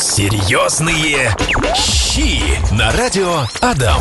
Серьезные щи на радио Адам.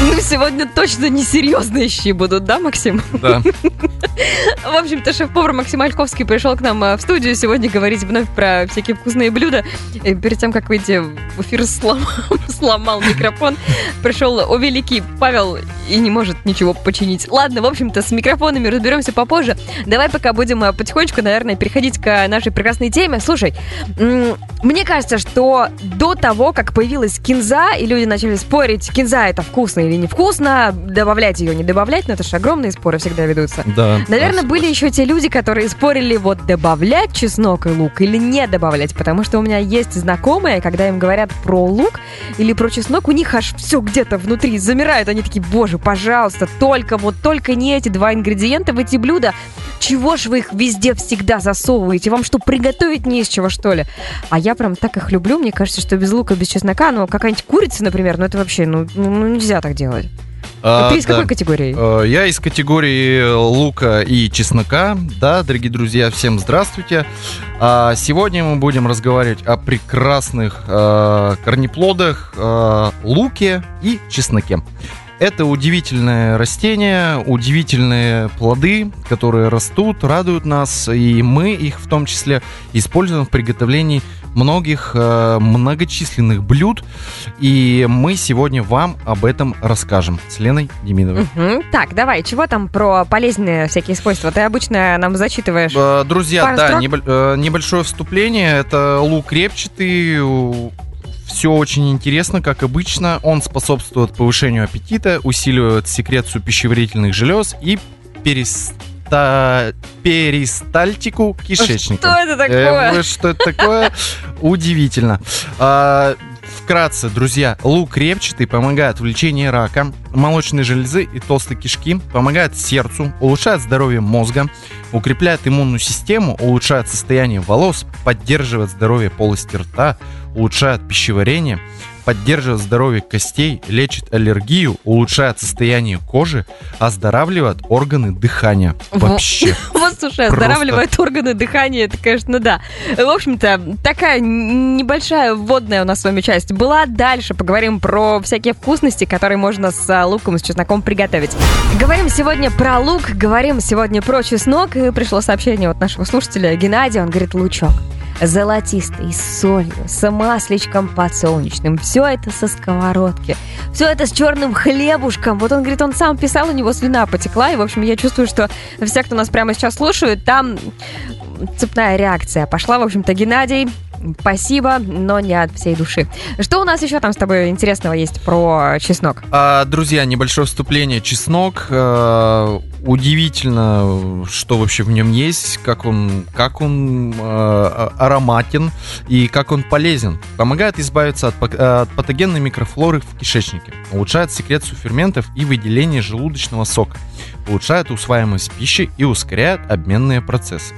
Ну, сегодня точно несерьезные щи будут, да, Максим? Да. В общем-то, шеф-повар Максим Ольковский пришел к нам э, в студию сегодня говорить вновь про всякие вкусные блюда. И перед тем, как выйти в эфир, сломал, сломал микрофон. Пришел о великий Павел и не может ничего починить. Ладно, в общем-то, с микрофонами разберемся попозже. Давай пока будем э, потихонечку, наверное, переходить к нашей прекрасной теме. Слушай, мне кажется, что до того, как появилась кинза, и люди начали спорить, кинза это вкусно или невкусно, добавлять ее, не добавлять, но это же огромные споры всегда ведутся. Да. Наверное, да, были еще те люди, которые спорили, вот добавлять чеснок и лук или не добавлять, потому что у меня есть знакомые, когда им говорят про лук или про чеснок, у них аж все где-то внутри замирает, они такие, боже, пожалуйста, только вот только не эти два ингредиента в эти блюда, чего ж вы их везде всегда засовываете? Вам что, приготовить не из чего, что ли? А я прям так их люблю, мне кажется, что без лука, без чеснока, ну, какая-нибудь курица, например, ну, это вообще, ну, ну, нельзя так делать. А, Ты из да. какой категории? Э, Я из категории лука и чеснока. Да, дорогие друзья, всем здравствуйте. А Сегодня мы будем разговаривать о прекрасных э, корнеплодах, э, луке и чесноке. Это удивительное растение, удивительные плоды, которые растут, радуют нас, и мы их в том числе используем в приготовлении многих э, многочисленных блюд, и мы сегодня вам об этом расскажем с Леной Демидовой. Мгм. Так, давай, чего там про полезные всякие свойства? Ты обычно нам зачитываешь. Э, Друзья, Пару да, небо- э, небольшое вступление. Это лук репчатый. Все очень интересно, как обычно. Он способствует повышению аппетита, усиливает секрецию пищеварительных желез и переста... перистальтику кишечника. Что это Э, такое? вы- что это такое? Удивительно. А, Вкратце, друзья, лук репчатый помогает в лечении рака, молочной железы и толстой кишки, помогает сердцу, улучшает здоровье мозга, укрепляет иммунную систему, улучшает состояние волос, поддерживает здоровье полости рта, улучшает пищеварение, поддерживает здоровье костей, лечит аллергию, улучшает состояние кожи, оздоравливает органы дыхания. Во- Вообще. Вот, слушай, оздоравливает органы дыхания, это, конечно, да. В общем-то, такая небольшая вводная у нас с вами часть была. Дальше поговорим про всякие вкусности, которые можно с а, луком и с чесноком приготовить. Говорим сегодня про лук, говорим сегодня про чеснок. И пришло сообщение от нашего слушателя Геннадия, он говорит, лучок золотистый, с солью, с масличком подсолнечным. Все это со сковородки. Все это с черным хлебушком. Вот он говорит, он сам писал, у него слюна потекла. И, в общем, я чувствую, что все, кто нас прямо сейчас слушают, там цепная реакция пошла. В общем-то, Геннадий, спасибо, но не от всей души. Что у нас еще там с тобой интересного есть про чеснок? А, друзья, небольшое вступление. Чеснок. э, удивительно, что вообще в нем есть, как он, как он э, ароматен и как он полезен. Помогает избавиться от, пак- от патогенной микрофлоры в кишечнике. Улучшает секрецию ферментов и выделение желудочного сока. Улучшает усваиваемость пищи и ускоряет обменные процессы.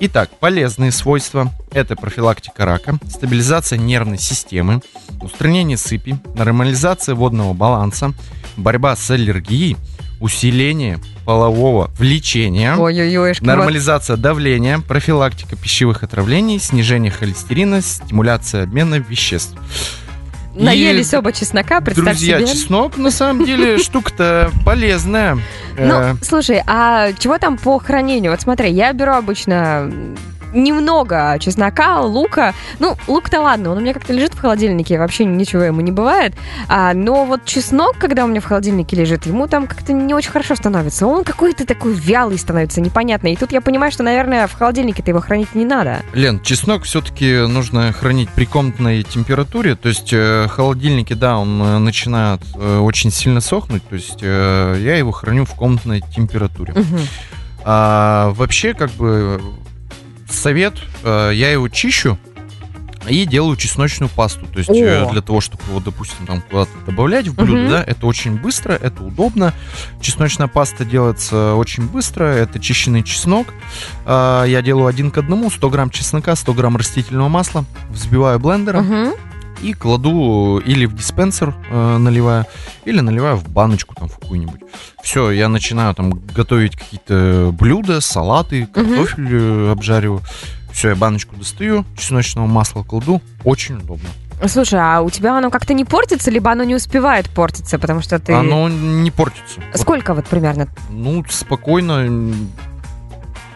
Итак, полезные свойства – это профилактика рака, стабилизация нервной системы, устранение сыпи, нормализация водного баланса, борьба с аллергией, усиление полового влечения, Ой-ой-ой, нормализация давления, профилактика пищевых отравлений, снижение холестерина, стимуляция обмена веществ. Наелись оба чеснока, представь Друзья, себе. чеснок на самом деле штука-то полезная. Э, Ну, слушай, а чего там по хранению? Вот смотри, я беру обычно немного чеснока, лука. Ну, лук-то ладно, он у меня как-то лежит в холодильнике, вообще ничего ему не бывает. А, но вот чеснок, когда у меня в холодильнике лежит, ему там как-то не очень хорошо становится. Он какой-то такой вялый становится, непонятный. И тут я понимаю, что, наверное, в холодильнике-то его хранить не надо. Лен, чеснок все-таки нужно хранить при комнатной температуре. То есть э, холодильники, да, он э, начинает э, очень сильно сохнуть. То есть э, я его храню в комнатной температуре. Мгм. А вообще, как бы, совет, э, я его чищу и делаю чесночную пасту. То есть э, О. для того, чтобы его, допустим, там куда-то добавлять в блюдо, Мгм. да, это очень быстро, это удобно. Чесночная паста делается очень быстро. Это чищенный чеснок. А, Я делаю один к одному, 100 грамм чеснока, 100 грамм растительного масла, взбиваю блендером Мгм. И кладу или в диспенсер э, наливаю, или наливаю в баночку там в какую-нибудь. Все, я начинаю там готовить какие-то блюда, салаты, картофель э, обжариваю. Все, я баночку достаю, чесночного масла кладу. Очень удобно. Слушай, а у тебя оно как-то не портится, либо оно не успевает портиться, потому что ты... Оно не портится. Вот, Сколько вот примерно? ну, спокойно,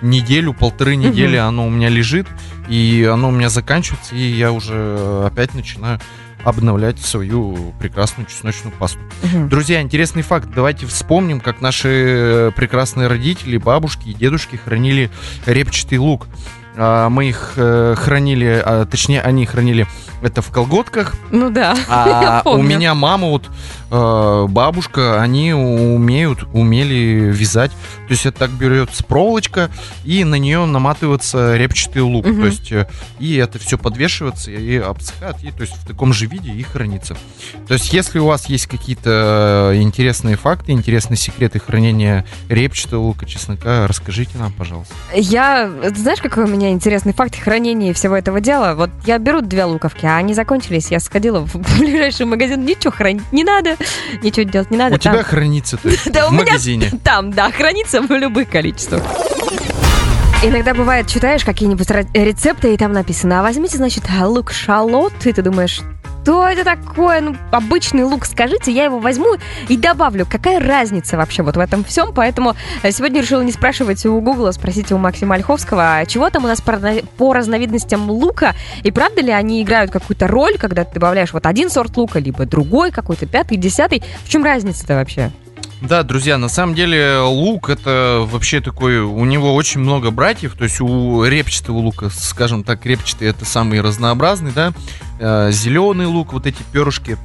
неделю, полторы недели оно у меня лежит, и оно у меня заканчивается, и я уже опять начинаю обновлять свою прекрасную чесночную пасту. Мгм. Друзья, интересный факт. Давайте вспомним, как наши прекрасные родители, бабушки и дедушки хранили репчатый лук. А, Мы их э, хранили, а, точнее, они хранили это в колготках, Ну да. а у меня мама, вот э, бабушка, они умеют, умели вязать. То есть это так берется проволочка, и на нее наматывается репчатый лук. Мгм. То есть э, и это все подвешивается и обсыхает, и то есть в таком же виде и хранится. То есть если у вас есть какие-то э, интересные факты, интересные секреты хранения репчатого лука, чеснока, расскажите нам, пожалуйста. Я, знаешь, какой у меня интересный факт хранения всего этого дела? Вот я беру две луковки, а они закончились, я сходила в ближайший магазин, ничего хранить не надо, ничего делать не надо. у там- тебя хранится то есть, Да в у меня магазине. Там, да, хранится в любых количествах. Иногда бывает, читаешь какие-нибудь рецепты, и там написано, а возьмите, значит, лук шалот, и ты думаешь, что это такое? Ну, обычный лук, скажите, я его возьму и добавлю. Какая разница вообще вот в этом всем? Поэтому э, сегодня решила не спрашивать у Гугла, спросить у Максима Ольховского, а чего там у нас по разновидностям лука, и правда ли они играют какую-то роль, когда ты добавляешь вот один сорт лука, либо другой какой-то, пятый, десятый? В чем разница-то вообще? Да, друзья, на самом деле лук это вообще такой, у него очень много братьев, то есть у репчатого лука, скажем так, репчатый это самый разнообразный, да, зеленый лук, вот эти перышки,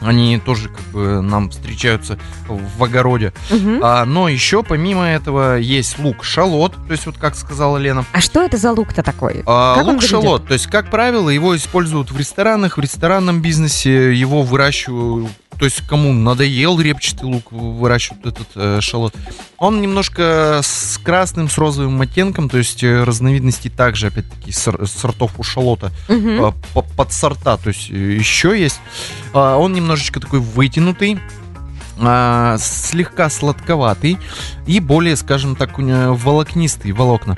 они тоже как бы нам встречаются в огороде. Мгм. А, но еще помимо этого есть лук шалот, то есть вот как сказала Лена, А что это за лук-то такой? а, Как лук шалот, то есть, как правило, его используют в ресторанах, в ресторанном бизнесе, его выращивают, то есть, кому надоел репчатый лук, выращивают этот э, шалот. Он немножко с красным, с розовым оттенком, то есть, э, разновидностей также, опять-таки, сор- сортов у шалота по- под сорта, то есть, э, еще есть. А, Он немножечко такой вытянутый, а, слегка сладковатый и более, скажем так, волокнистый, волокна.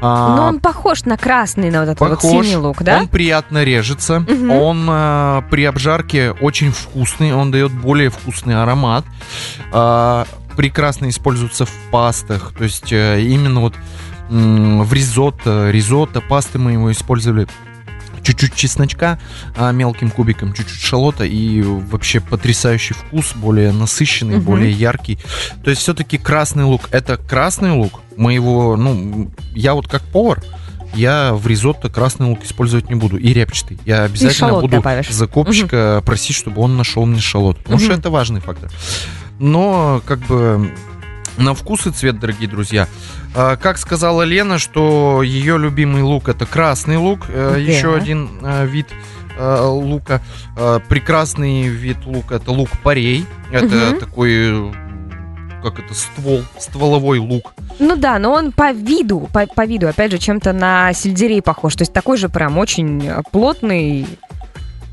А, Но он похож на красный, на вот этот вот Похож. синий лук, да? Он приятно режется. Мгм. Он а, при обжарке очень вкусный. Он дает более вкусный аромат. А, прекрасно используется в пастах. То есть э, именно вот в ризотто, ризотто, пасты мы его использовали. Чуть-чуть чесночка а, мелким кубиком, чуть-чуть шалота и вообще потрясающий вкус, более насыщенный, Мгм. более яркий. То есть все-таки красный лук это красный лук. Мы его, ну, я вот как повар, я в ризотто красный лук использовать не буду. И репчатый. Я обязательно буду добавишь. закупщика просить, чтобы он нашел мне шалот. Потому что Мгм. это важный фактор. Но, как бы, на вкус и цвет, дорогие друзья. А, Как сказала Лена, что ее любимый лук это красный лук. Э, Да. Еще один э, вид э, лука. Э, Прекрасный вид лука это лук парей. Это Мгм. такой, как это, ствол, стволовой лук. Ну да, но он по виду, по, по виду, опять же, чем-то на сельдерей похож. То есть такой же прям очень плотный.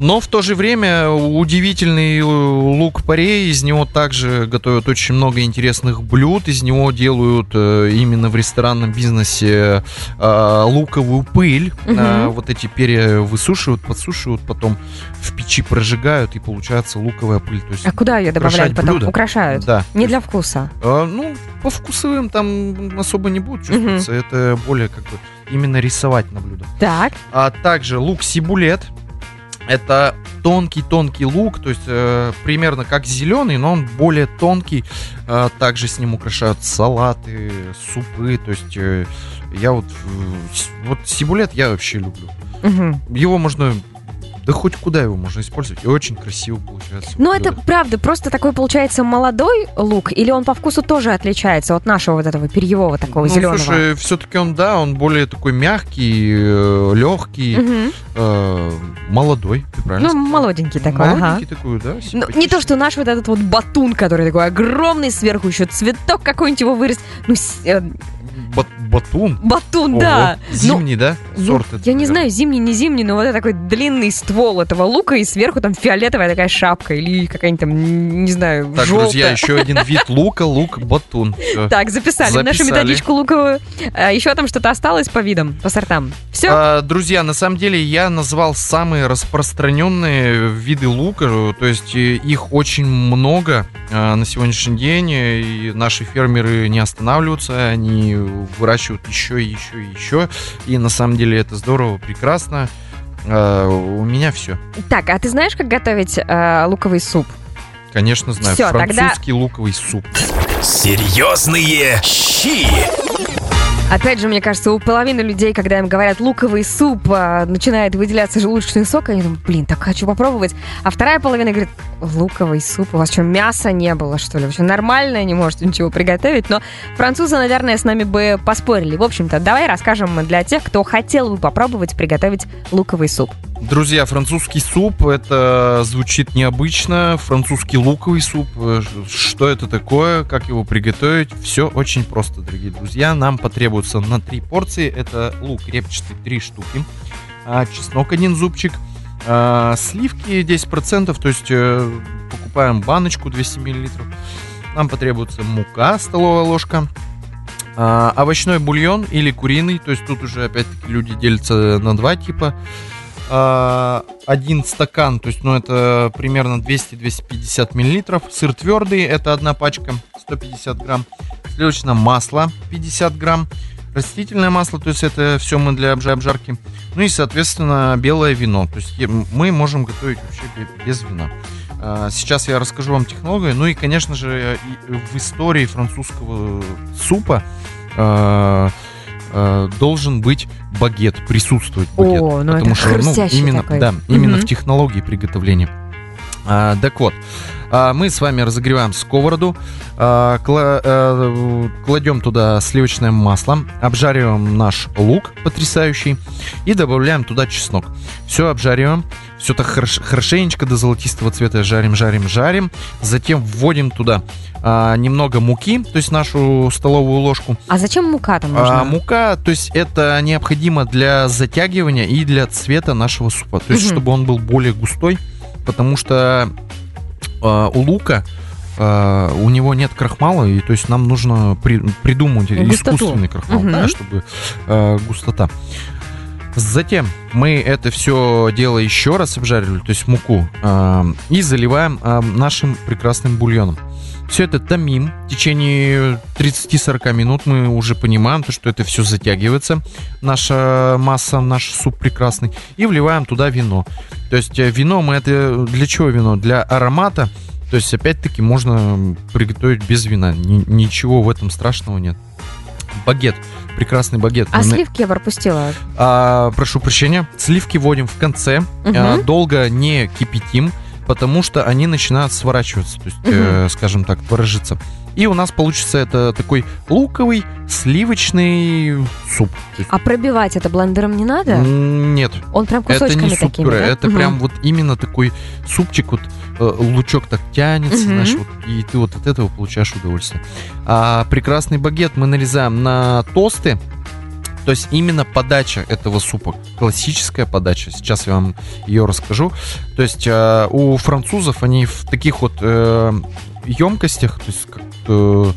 Но в то же время удивительный э, лук парей, из него также готовят очень много интересных блюд, из него делают э, именно в ресторанном бизнесе э, луковую пыль. Э, вот эти перья высушивают, подсушивают, потом в печи прожигают и получается луковая пыль. То есть, А куда ее добавляют потом? блюдо. Украшают. Да. Не для вкуса. Ну, по вкусовым там особо не будет чувствоваться, это более как бы именно рисовать на блюдо. Так. А также лук сибулет. Это тонкий-тонкий лук, то есть э, примерно как зеленый, но он более тонкий. Э, также с ним украшают салаты, супы. То есть э, я вот, э, вот сибулет я вообще люблю. Мгм. Его можно, да хоть куда его можно использовать, и очень красиво получается. Но это правда, просто такой получается молодой лук, или он по вкусу тоже отличается от нашего вот этого перьевого такого Ну, зеленого? слушай, все-таки он, да, он более такой мягкий, легкий, Мгм. молодой, ты правильно Ну, сказала? молоденький такой, ага. Молоденький такой, да, Ну, не то, что наш вот этот вот батун, который такой огромный, сверху еще цветок какой-нибудь его вырез. Ну, э, Бат- батун. Батун, Ого. да. Ну, Зимний, да? ну, Сорт это, я не знаю, зимний, не зимний, но вот это такой длинный ствол этого лука, и сверху там фиолетовая такая шапка или какая-нибудь там, не знаю, Так, желтая. друзья, еще один вид лука, лук батун. Всё. Так, записали, нашу методичку луковую. А, еще там что-то осталось по видам, по сортам. Все? А, друзья, на самом деле я назвал самые распространенные виды лука, то есть э, их очень много а, на сегодняшний день, э, и наши фермеры не останавливаются, они выращивают еще и еще и еще, и на самом деле это здорово, прекрасно. А, у меня все. Так, а ты знаешь, как готовить а, луковый суп? Конечно, знаю. Тогда- Французский луковый суп. Серьезные щи. Опять же, мне кажется, у половины людей, когда им говорят луковый суп, а, начинает выделяться желудочный сок, они думают, блин, так хочу попробовать. А вторая половина говорит, луковый суп, у вас что, мяса не было, что ли? Вы что, нормально не можете ничего приготовить? Но французы, наверное, с нами бы поспорили. В общем-то, давай расскажем для тех, кто хотел бы попробовать приготовить луковый суп. Друзья, французский суп, это звучит необычно. Французский луковый суп, э, что это такое, как его приготовить, все очень просто, дорогие друзья. Нам потребуется на три порции. Это лук репчатый, три штуки, а, чеснок один зубчик, а, сливки 10%, то есть э, покупаем баночку 200 мл. Нам потребуется мука, столовая ложка, а, овощной бульон или куриный, то есть тут уже опять-таки люди делятся на два типа. А, один стакан, то есть, ну, это примерно 200-250 миллилитров. Сыр твердый, это одна пачка, 150 грамм. Сливочное масло, 50 грамм. Растительное масло, то есть это все мы для обжа- обжарки. Ну и, соответственно, белое вино. То есть мы можем готовить вообще бе- без вина. А, Сейчас я расскажу вам технологию. Ну и, конечно же, в истории французского супа а, должен быть багет, присутствовать багет. О, ну потому это что, ну, именно, такой. да, именно Мгм. в технологии приготовления. А, так вот, а, мы с вами разогреваем сковороду, а, кла- э, кладем туда сливочное масло, обжариваем наш лук потрясающий и добавляем туда чеснок. Все обжариваем, все так хорош- хорошенечко до золотистого цвета жарим, жарим, жарим. Затем вводим туда а, немного муки, то есть нашу столовую ложку. А зачем мука там нужна? А, мука, то есть это необходимо для затягивания и для цвета нашего супа. То есть, Мгм. чтобы он был более густой, потому что а, у лука а, у него нет крахмала, и то есть нам нужно при- придумать Густоту. искусственный крахмал, Мгм. да, чтобы а, густота. Затем мы это все дело еще раз обжаривали, то есть муку, а, и заливаем а, нашим прекрасным бульоном. Все это томим. В течение 30-40 минут мы уже понимаем, то, что это все затягивается. Наша масса, наш суп прекрасный. И вливаем туда вино. То есть э, вино мы это... Для чего вино? Для аромата. То есть, опять-таки, можно приготовить без вина. Ни- ничего в этом страшного нет. Багет. Прекрасный багет. А Мы сливки я пропустила. а, прошу прощения. Сливки вводим в конце. Мгм. А, долго не кипятим, потому что они начинают сворачиваться, то есть, э, скажем так, творожиться. И у нас получится это такой луковый сливочный суп. А пробивать это блендером не надо? Нет, Он прям это кусочками не суп такими, пюре, да? это Мгм. прям вот именно такой супчик, вот э, лучок так тянется, Мгм. знаешь, вот, и ты вот от этого получаешь удовольствие. А прекрасный багет мы нарезаем на тосты, то есть именно подача этого супа, классическая подача. Сейчас я вам ее расскажу. То есть э, у французов они в таких вот э, емкостях, то есть как э,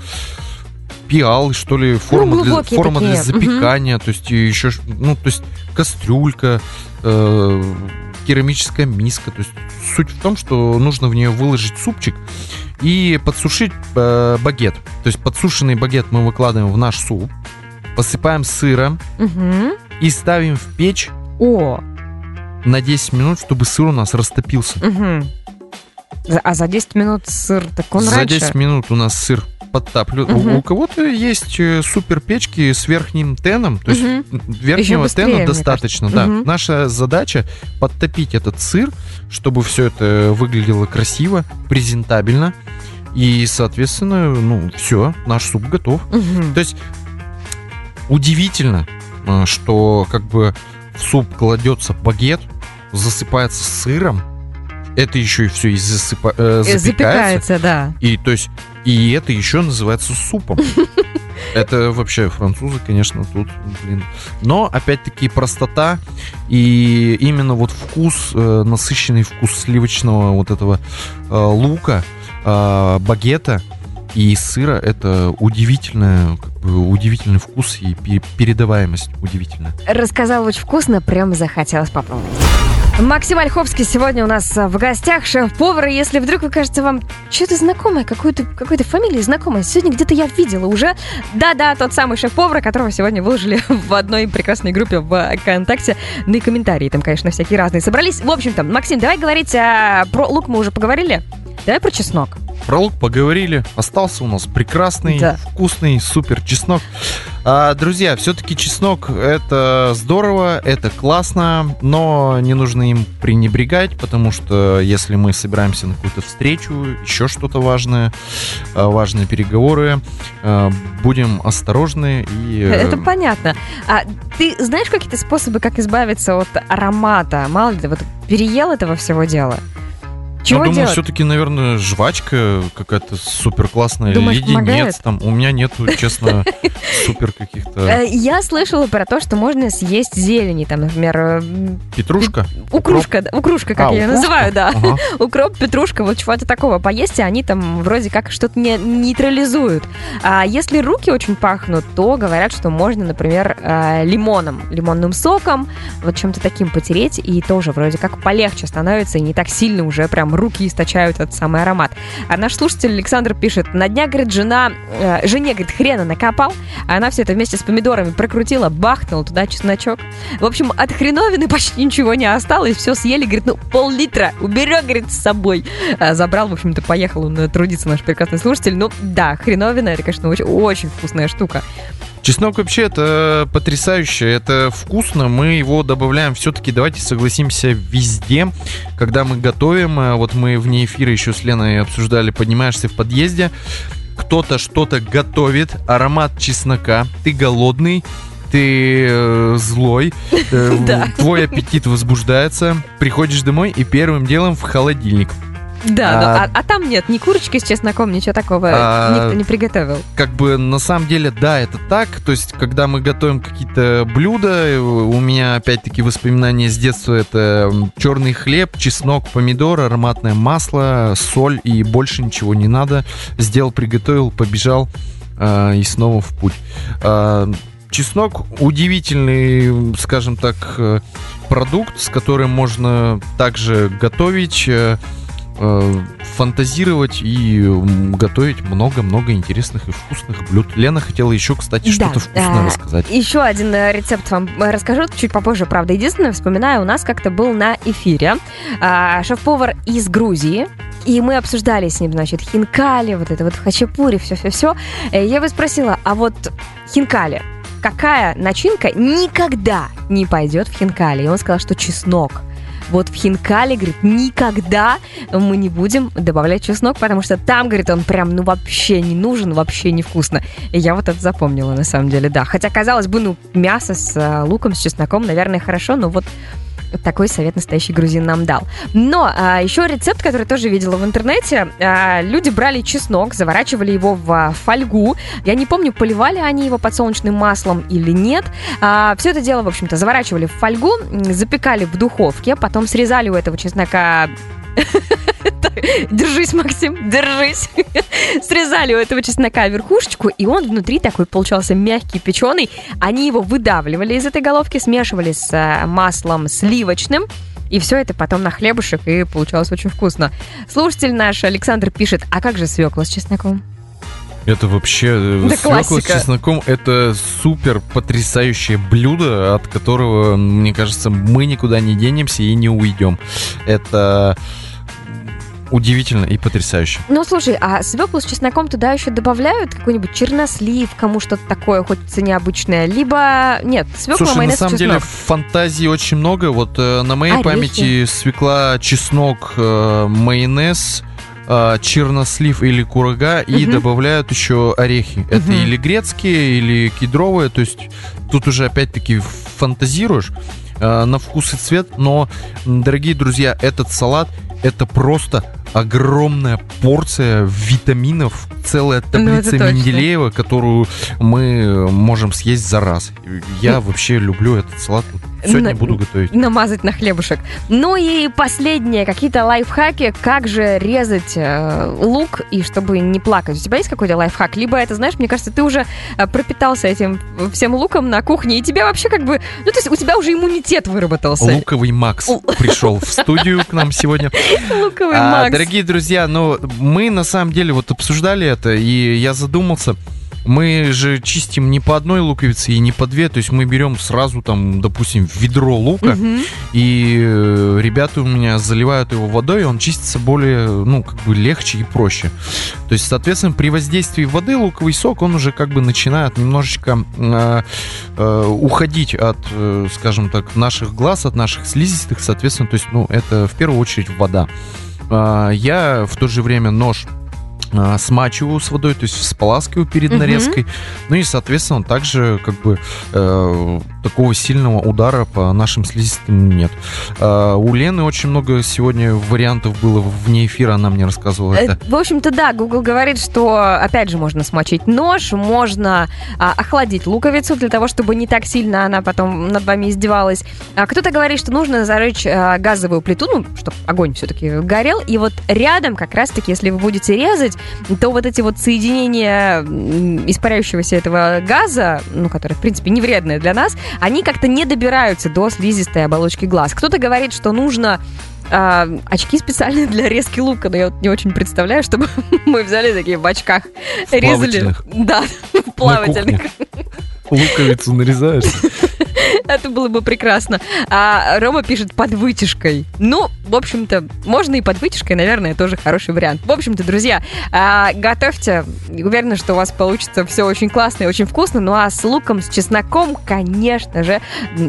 пиалы, что ли, форма, для, глубокие форма для такие, запекания, то есть еще, ну, то есть кастрюлька, э, керамическая миска. То есть суть в том, что нужно в нее выложить супчик и подсушить э, багет. То есть подсушенный багет мы выкладываем в наш суп, посыпаем сыром Мгм. и ставим в печь О, на 10 минут, чтобы сыр у нас растопился. За- А за 10 минут сыр, так он За раньше? 10 минут у нас сыр подтапливает. У- Мгм. У, кого-то есть э, супер печки с верхним теном, то есть Мгм. верхнего быстрее, тена достаточно. Да. Мгм. Наша задача подтопить этот сыр, чтобы все это выглядело красиво, презентабельно. И, соответственно, ну, все, наш суп готов. Мгм. То есть удивительно, э, что как бы в суп кладется багет, засыпается сыром, это еще и все и засыпа- э, Э, запекается. Запекается, да. И то есть и это еще называется супом. Это вообще французы, конечно, тут, блин. Но, опять-таки, простота и именно вот вкус, э, насыщенный вкус сливочного вот этого э, лука, э, багета и сыра, это удивительная, как бы, удивительный вкус и пе- передаваемость удивительная. Рассказал очень вкусно, прям захотелось попробовать. Максим Ольховский сегодня у нас в гостях, шеф-повар. Если вдруг вы кажется вам что-то знакомое, какую-то какой-то фамилии знакомой, сегодня где-то я видела уже. Да-да, тот самый шеф-повар, которого сегодня выложили в одной прекрасной группе в ВКонтакте. Ну и комментарии там, конечно, всякие разные собрались. В общем-то, Максим, давай говорить а, про лук мы уже поговорили. Давай про чеснок. Про лук поговорили. Остался у нас прекрасный, Да. вкусный, супер чеснок. А, друзья, все-таки чеснок это здорово, это классно, но не нужно им пренебрегать, потому что если мы собираемся на какую-то встречу, еще что-то важное, а, важные переговоры, а, будем осторожны и... э, Это понятно. А ты знаешь какие-то способы, как избавиться от аромата? Мало ли, вот переел этого всего дела? Чего ну, думаю, делать? все-таки, наверное, жвачка какая-то супер классная, Думаешь, леденец помогает? там. У меня нету, честно, супер каких-то... Э, Я слышала про то, что можно съесть зелени, там, например, э, Петрушка? укрушка, укрушка, как А, я ее называю, да. Укроп, петрушка, вот чего-то такого поесть, и они там вроде как что-то не, нейтрализуют. А если руки очень пахнут, то говорят, что можно, например, э, лимоном, лимонным соком, вот чем-то таким потереть, и тоже вроде как полегче становится, и не так сильно уже прям руки источают этот самый аромат. А наш слушатель Александр пишет, на днях, говорит, жена, э, жене, говорит, хрена накопал, а она все это вместе с помидорами прокрутила, бахнула туда чесночок. В общем, от хреновины почти ничего не осталось, все съели, говорит, ну, пол-литра уберег, говорит, с собой. А, забрал, в общем-то, поехал он э, трудиться, наш прекрасный слушатель. Ну, да, хреновина, это, конечно, очень, очень вкусная штука. Чеснок вообще это потрясающе, это вкусно, мы его добавляем все-таки, давайте согласимся, везде, когда мы готовим, э, вот мы вне эфира еще с Леной обсуждали, поднимаешься в подъезде, кто-то что-то готовит, аромат чеснока, ты голодный, ты э, злой, э, твой аппетит возбуждается, приходишь домой и первым делом в холодильник. Да, А- ну, а, а там нет ни курочки с чесноком, ничего такого А- никто не приготовил. как бы на самом деле, да, это так. То есть, когда мы готовим какие-то блюда, э, у меня опять-таки воспоминания с детства это черный хлеб, чеснок, помидор, ароматное масло, соль и больше ничего не надо. Сделал, приготовил, побежал э, и снова в путь. А, Чеснок удивительный, скажем так, э, продукт, с которым можно также готовить, э, э, фантазировать и готовить много-много интересных и вкусных блюд. Лена хотела еще, кстати, Да, что-то вкусное а, рассказать. Еще один э, рецепт вам э, расскажу чуть попозже, правда. Единственное, вспоминаю, у нас как-то был на эфире а, шеф-повар из Грузии. И мы обсуждали с ним, значит, хинкали, вот это вот хачапури, все-все-все. Я его спросила, а вот хинкали, какая начинка никогда не пойдет в хинкали? И он сказал, что чеснок. Вот в хинкали, говорит, никогда мы не будем добавлять чеснок, потому что там, говорит, он прям, ну, вообще не нужен, вообще невкусно. И я вот это запомнила, на самом деле, да. Хотя, казалось бы, ну, мясо с э, луком, с чесноком, наверное, хорошо, но вот такой совет настоящий грузин нам дал. Но а, еще рецепт, который тоже видела в интернете. А, люди брали чеснок, заворачивали его в а, фольгу. Я не помню, поливали они его подсолнечным маслом или нет. А, все это дело, в общем-то, заворачивали в фольгу, запекали в духовке, потом срезали у этого чеснока Держись, Максим, держись. Срезали у этого чеснока верхушечку, и он внутри такой получался мягкий, печеный. Они его выдавливали из этой головки, смешивали с э, маслом сливочным. И все это потом на хлебушек, и получалось очень вкусно. Слушатель наш Александр пишет, а как же свекла с чесноком? Это вообще э, Да свекла с классика. чесноком это супер потрясающее блюдо, от которого, мне кажется, мы никуда не денемся и не уйдем. Это удивительно и потрясающе. Ну, слушай, а свеклу с чесноком туда еще добавляют какой-нибудь чернослив, кому что-то такое, хочется необычное, либо... Нет, свекла, Слушай, на майонез, самом деле чеснок. фантазии очень много. Вот э, на моей Орехи. памяти свекла, чеснок, э, майонез, э, чернослив или курага и Мгм. добавляют еще орехи. Это Мгм. или грецкие, или кедровые. То есть тут уже опять-таки фантазируешь. Э, на вкус и цвет, но, дорогие друзья, этот салат это просто огромная порция витаминов, целая Ну, таблица точно. Менделеева, которую мы можем съесть за раз. Я вообще люблю этот салат. Сегодня На- буду готовить. намазать на хлебушек. Ну и последнее, какие-то лайфхаки, как же резать э, лук и чтобы не плакать. У тебя есть какой-то лайфхак? Либо это, знаешь, мне кажется, ты уже э, пропитался этим всем луком на кухне, и тебя вообще как бы, ну то есть у тебя уже иммунитет выработался. Луковый Макс пришел в студию к нам сегодня. Луковый А, Макс. Дорогие друзья, ну мы на самом деле вот обсуждали это, и я задумался. Мы же чистим не по одной луковице и не по две, то есть мы берем сразу там, допустим, ведро лука, Мгм. и э, ребята у меня заливают его водой, и он чистится более, ну, как бы легче и проще. То есть, соответственно, при воздействии воды луковый сок, он уже как бы начинает немножечко э, э, уходить от, э, скажем так, наших глаз, от наших слизистых, соответственно, то есть, ну, это в первую очередь вода. А, Я в то же время нож а, смачиваю с водой, то есть споласкиваю перед нарезкой. Ну и, соответственно, также как бы э, такого сильного удара по нашим слизистым нет. А, у Лены очень много сегодня вариантов было вне эфира, она мне рассказывала Э, это. В общем-то, да, Google говорит, что, опять же, можно смочить нож, можно а, охладить луковицу для того, чтобы не так сильно она потом над вами издевалась. А кто-то говорит, что нужно а, газовую плиту, ну, чтобы огонь все-таки горел. И вот рядом, как раз-таки, если вы будете резать, то вот эти вот соединения испаряющегося этого газа, ну, который, в принципе, не вредные для нас, они как-то не добираются до слизистой оболочки глаз. Кто-то говорит, что нужно а, очки специальные для резки лука, но я вот не очень представляю, чтобы мы взяли такие в очках, резали. Да, плавательных. Луковицу нарезаешь. Это было бы прекрасно. А Рома пишет под вытяжкой. Ну, в общем-то, можно и под вытяжкой, наверное, тоже хороший вариант. В общем-то, друзья, а, готовьте. Уверена, что у вас получится все очень классно и очень вкусно. Ну а с луком, с чесноком, конечно же,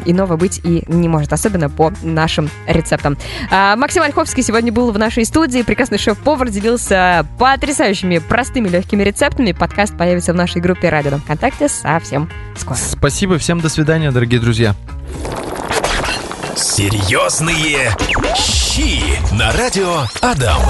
иного быть и не может, особенно по нашим рецептам. А, Максим Ольховский сегодня был в нашей студии. Прекрасный шеф-повар делился потрясающими простыми легкими рецептами. Подкаст появится в нашей группе Радио на ВКонтакте совсем скоро. Спасибо, всем до свидания, дорогие друзья. Серьезные щи на радио Адам.